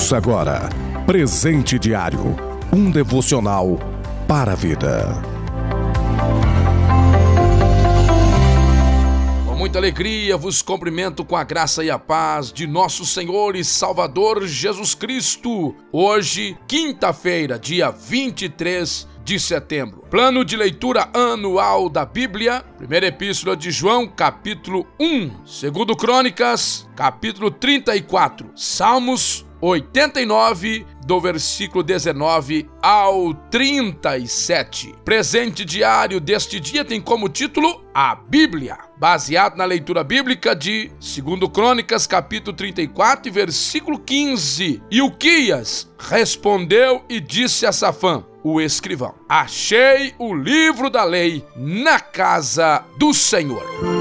Ouça agora Presente Diário um devocional para a vida. Com muita alegria vos cumprimento com a graça e a paz de nosso Senhor e Salvador Jesus Cristo. Hoje, quinta-feira, dia 23 de setembro. Plano de leitura anual da Bíblia, primeira epístola de João, capítulo 1, segundo Crônicas, capítulo 34, Salmos 89, do versículo 19 ao 37. Presente diário deste dia tem como título A Bíblia, baseado na leitura bíblica de 2 Crônicas, capítulo 34, versículo 15. E Uquias respondeu e disse a Safã: o escrivão: Achei o livro da lei na casa do Senhor.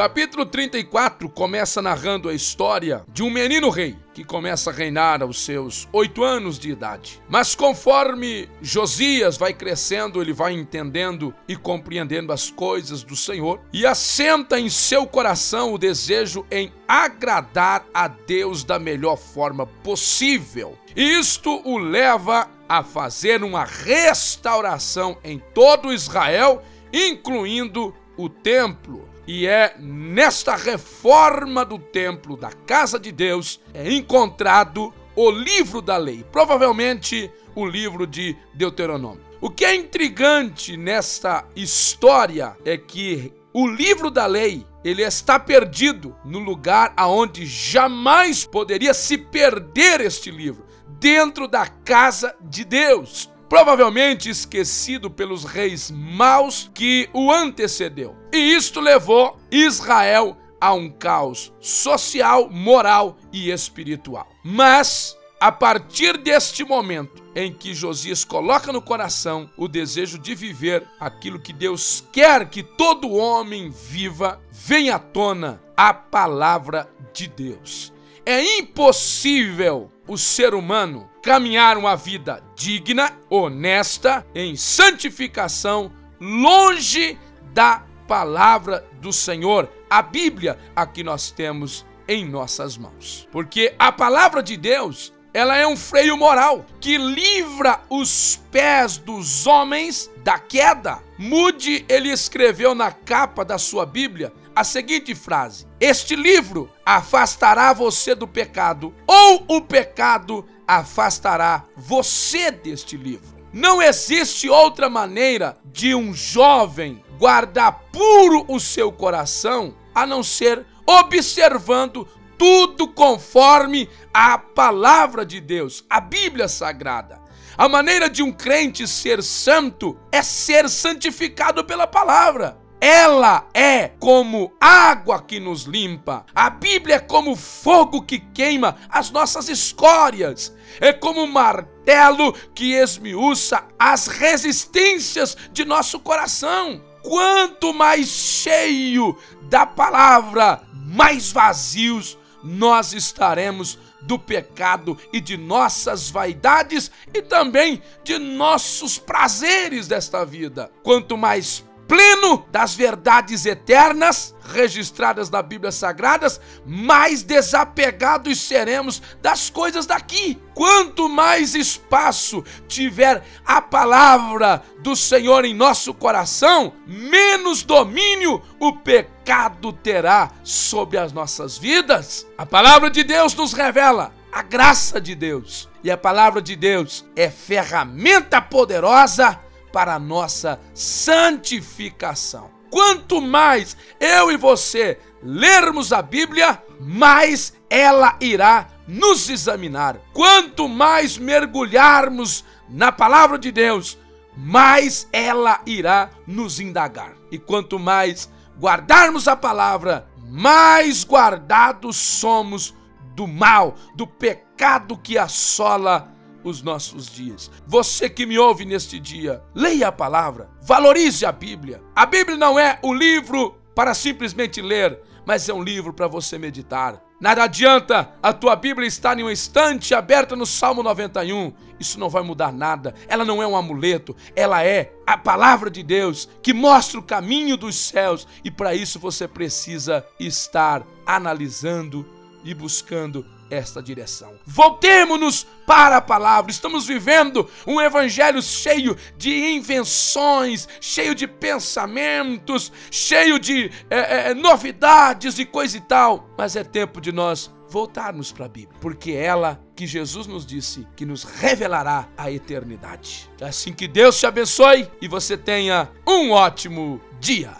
Capítulo 34 começa narrando a história de um menino rei que começa a reinar aos seus oito anos de idade. Mas conforme Josias vai crescendo, ele vai entendendo e compreendendo as coisas do Senhor e assenta em seu coração o desejo em agradar a Deus da melhor forma possível. Isto o leva a fazer uma restauração em todo Israel, incluindo o templo e é nesta reforma do templo da casa de Deus é encontrado o livro da lei, provavelmente o livro de Deuteronômio. O que é intrigante nesta história é que o livro da lei ele está perdido no lugar aonde jamais poderia se perder este livro, dentro da casa de Deus provavelmente esquecido pelos reis maus que o antecedeu. E isto levou Israel a um caos social, moral e espiritual. Mas a partir deste momento em que Josias coloca no coração o desejo de viver aquilo que Deus quer que todo homem viva, vem à tona a palavra de Deus. É impossível o ser humano caminhar uma vida digna, honesta, em santificação, longe da palavra do Senhor, a Bíblia, a que nós temos em nossas mãos. Porque a palavra de Deus, ela é um freio moral que livra os pés dos homens da queda. Mude ele escreveu na capa da sua Bíblia a seguinte frase: Este livro afastará você do pecado, ou o pecado afastará você deste livro. Não existe outra maneira de um jovem guardar puro o seu coração a não ser observando tudo conforme a palavra de Deus, a Bíblia Sagrada. A maneira de um crente ser santo é ser santificado pela palavra. Ela é como água que nos limpa. A Bíblia é como fogo que queima as nossas escórias. É como martelo que esmiuça as resistências de nosso coração. Quanto mais cheio da palavra, mais vazios nós estaremos do pecado e de nossas vaidades e também de nossos prazeres desta vida. Quanto mais pleno das verdades eternas registradas na Bíblia Sagradas, mais desapegados seremos das coisas daqui. Quanto mais espaço tiver a palavra do Senhor em nosso coração, menos domínio o pecado terá sobre as nossas vidas. A palavra de Deus nos revela a graça de Deus. E a palavra de Deus é ferramenta poderosa para a nossa santificação. Quanto mais eu e você lermos a Bíblia, mais ela irá nos examinar. Quanto mais mergulharmos na palavra de Deus, mais ela irá nos indagar. E quanto mais guardarmos a palavra, mais guardados somos do mal, do pecado que assola os nossos dias. Você que me ouve neste dia, leia a palavra, valorize a Bíblia. A Bíblia não é o livro para simplesmente ler, mas é um livro para você meditar. Nada adianta a tua Bíblia estar em um estante aberta no Salmo 91. Isso não vai mudar nada. Ela não é um amuleto, ela é a palavra de Deus que mostra o caminho dos céus e para isso você precisa estar analisando e buscando esta direção. Voltemos-nos para a palavra. Estamos vivendo um evangelho cheio de invenções, cheio de pensamentos, cheio de é, é, novidades e coisa e tal. Mas é tempo de nós voltarmos para a Bíblia, porque é ela que Jesus nos disse que nos revelará a eternidade. É assim que Deus te abençoe e você tenha um ótimo dia.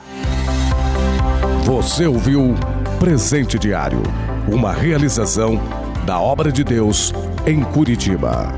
Você ouviu Presente Diário, uma realização da obra de Deus em Curitiba.